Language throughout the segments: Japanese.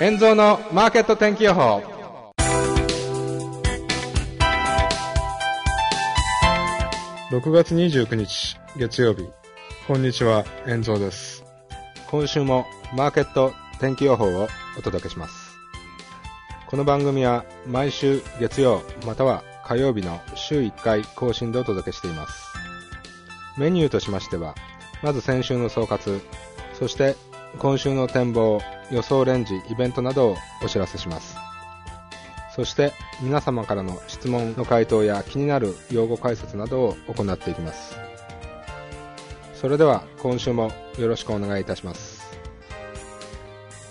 円蔵のマーケット天気予報。6月29日月曜日。こんにちは円蔵です。今週もマーケット天気予報をお届けします。この番組は毎週月曜または火曜日の週1回更新でお届けしています。メニューとしましてはまず先週の総括そして今週の展望予想レンジイベントなどをお知らせします。そして皆様からの質問の回答や気になる用語解説などを行っていきます。それでは今週もよろしくお願いいたします。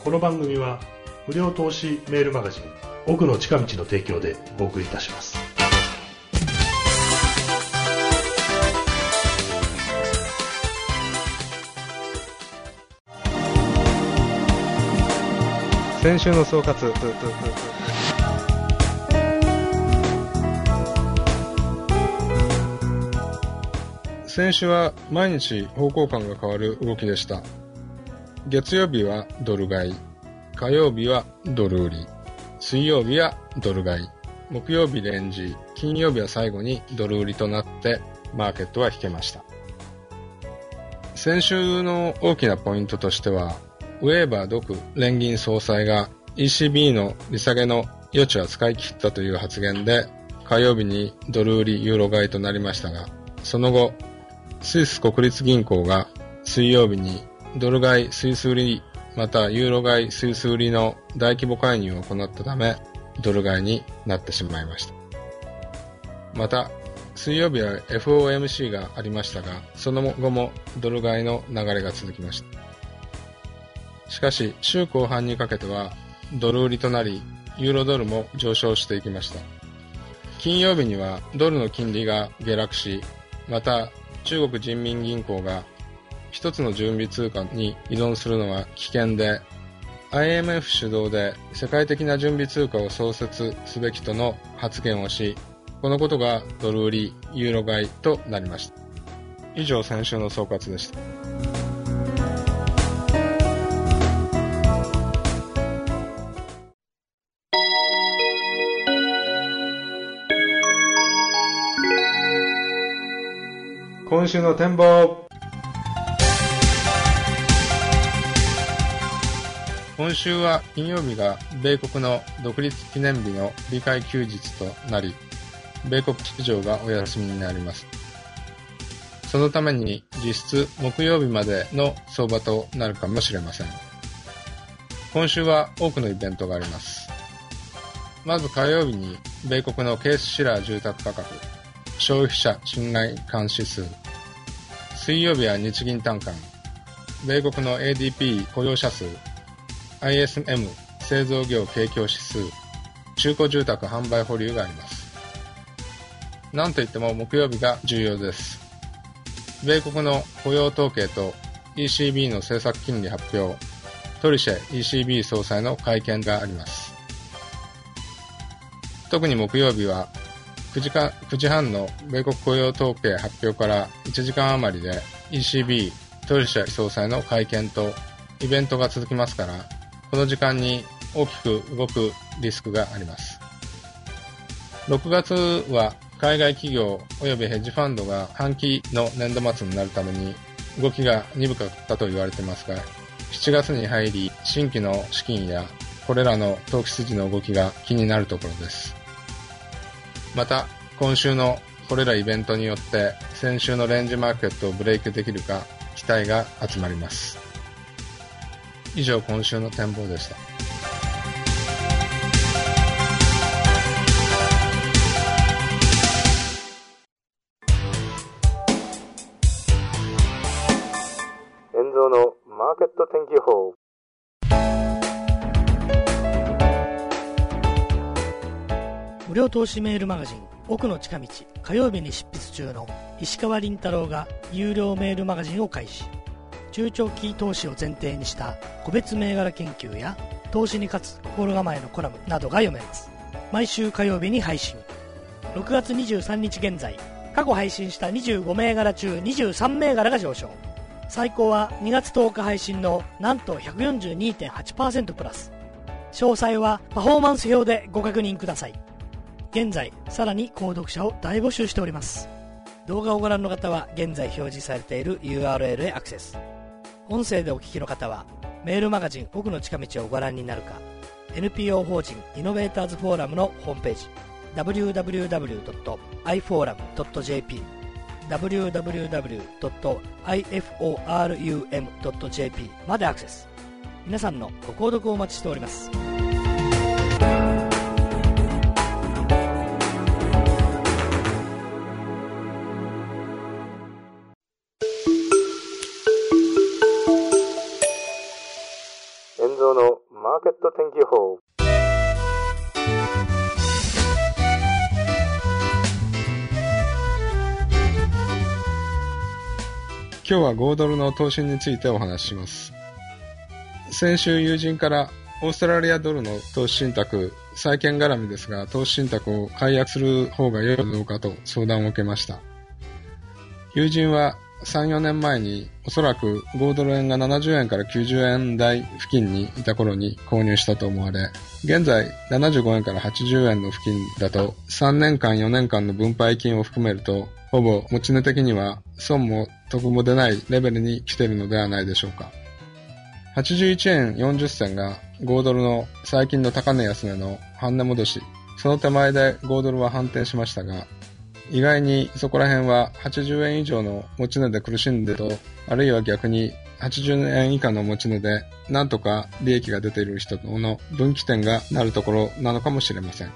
この番組は無料投資メールマガジン奥の近道の提供でお送りいたします。先週の総括。先週は毎日方向感が変わる動きでした。月曜日はドル買い。火曜日はドル売り。水曜日はドル買い。木曜日レンジ。金曜日は最後にドル売りとなってマーケットは引けました。先週の大きなポイントとしてはウェーバー独連銀総裁が ECB の利下げの余地は使い切ったという発言で火曜日にドル売りユーロ買いとなりましたがその後スイス国立銀行が水曜日にドル買いスイス売りまたユーロ買いスイス売りの大規模介入を行ったためドル買いになってしまいました。また水曜日は FOMC がありましたがその後もドル買いの流れが続きました。しかし週後半にかけてはドル売りとなりユーロドルも上昇していきました。金曜日にはドルの金利が下落しまた中国人民銀行が一つの準備通貨に依存するのは危険で IMF 主導で世界的な準備通貨を創設すべきとの発言をしこのことがドル売りユーロ買いとなりました。以上先週の総括でした。今週の展望今週は金曜日が米国の独立記念日の理解休日となり、米国市場がお休みになります。そのために実質木曜日までの相場となるかもしれません。今週は多くのイベントがあります。まず火曜日に米国のケースシラー住宅価格、消費者信頼感指数、水曜日は日銀短観、米国の ADP 雇用者数、ISM 製造業景況指数、中古住宅販売保留があります。なんといっても木曜日が重要です。米国の雇用統計と ECB の政策金利発表、トリシェ ECB 総裁の会見があります。特に木曜日は9時間9時半の米国雇用統計発表から1時間余りで ECB トリシェ総裁の会見とイベントが続きますからこの時間に大きく動くリスクがあります。6月は海外企業及びヘッジファンドが半期の年度末になるために動きが鈍かったと言われていますが、7月に入り新規の資金やこれらの投機筋の動きが気になるところです。また、今週のこれらイベントによって先週のレンジマーケットをブレイクできるか期待が集まります。以上今週の展望でした。遠蔵のマーケット天気予報無料投資メールマガジン奥の近道火曜日に執筆中の石川倫太郎が有料メールマガジンを開始。中長期投資を前提にした個別銘柄研究や投資に勝つ心構えのコラムなどが読めます。毎週火曜日に配信。6月23日現在過去配信した25銘柄中23銘柄が上昇。最高は2月10日配信のなんと142.8%プラス。詳細はパフォーマンス表でご確認ください。現在、さらに購読者を大募集しております。動画をご覧の方は現在表示されている URL へアクセス。音声でお聞きの方はメールマガジン奥の近道をご覧になるか NPO 法人イノベーターズフォーラムのホームページ www.iforum.jp www.iforum.jp までアクセス皆さんのご購読をお待ちしております遠蔵のマーケット天気予報今日は5ドルの投資についてお話しします。先週友人からオーストラリアドルの投資信託、債券絡みですが、投資信託を解約する方が良いかどうかと相談を受けました。友人は3、4年前におそらく5ドル円が70円から90円台付近にいた頃に購入したと思われ、現在75円から80円の付近だと3年間4年間の分配金を含めるとほぼ持ち値的には損も得も出ないレベルに来ているのではないでしょうか。81円40銭が5ドルの最近の高値安値の半値戻し、その手前で5ドルは反転しましたが、意外にそこら辺は80円以上の持ち値で苦しんでと、あるいは逆に80円以下の持ち値でなんとか利益が出ている人の分岐点がなるところなのかもしれません。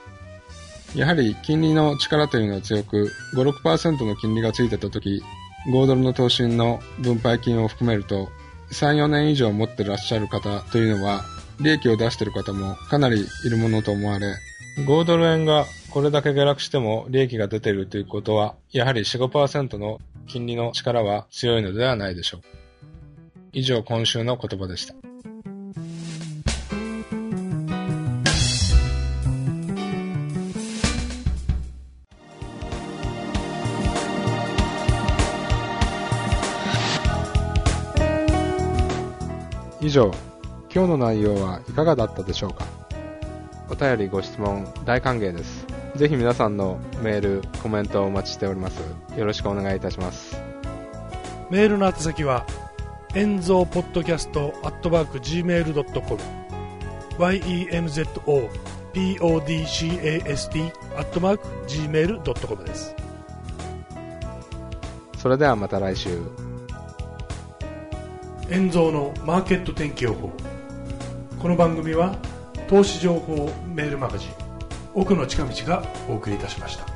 やはり金利の力というのは強く、5、6%の金利がついてた時、5ドルの投資の分配金を含めると、3、4年以上持ってらっしゃる方というのは、利益を出している方もかなりいるものと思われ、5ドル円がこれだけ下落しても利益が出ているということは、やはり4、5%の金利の力は強いのではないでしょう。以上今週の言葉でした。以上、今日の内容はいかがだったでしょうかお便りご質問大歓迎です。ぜひ皆さんのメール、コメントをお待ちしております。よろしくお願いいたします。メールの宛先は、エンゾーポッドキャストアットマーク Gmail.com yenzo podcast アットマーク Gmail.com です。それではまた来週。円蔵のマーケット天気予報この番組は投資情報メールマガジン奥の近道がお送りいたしました。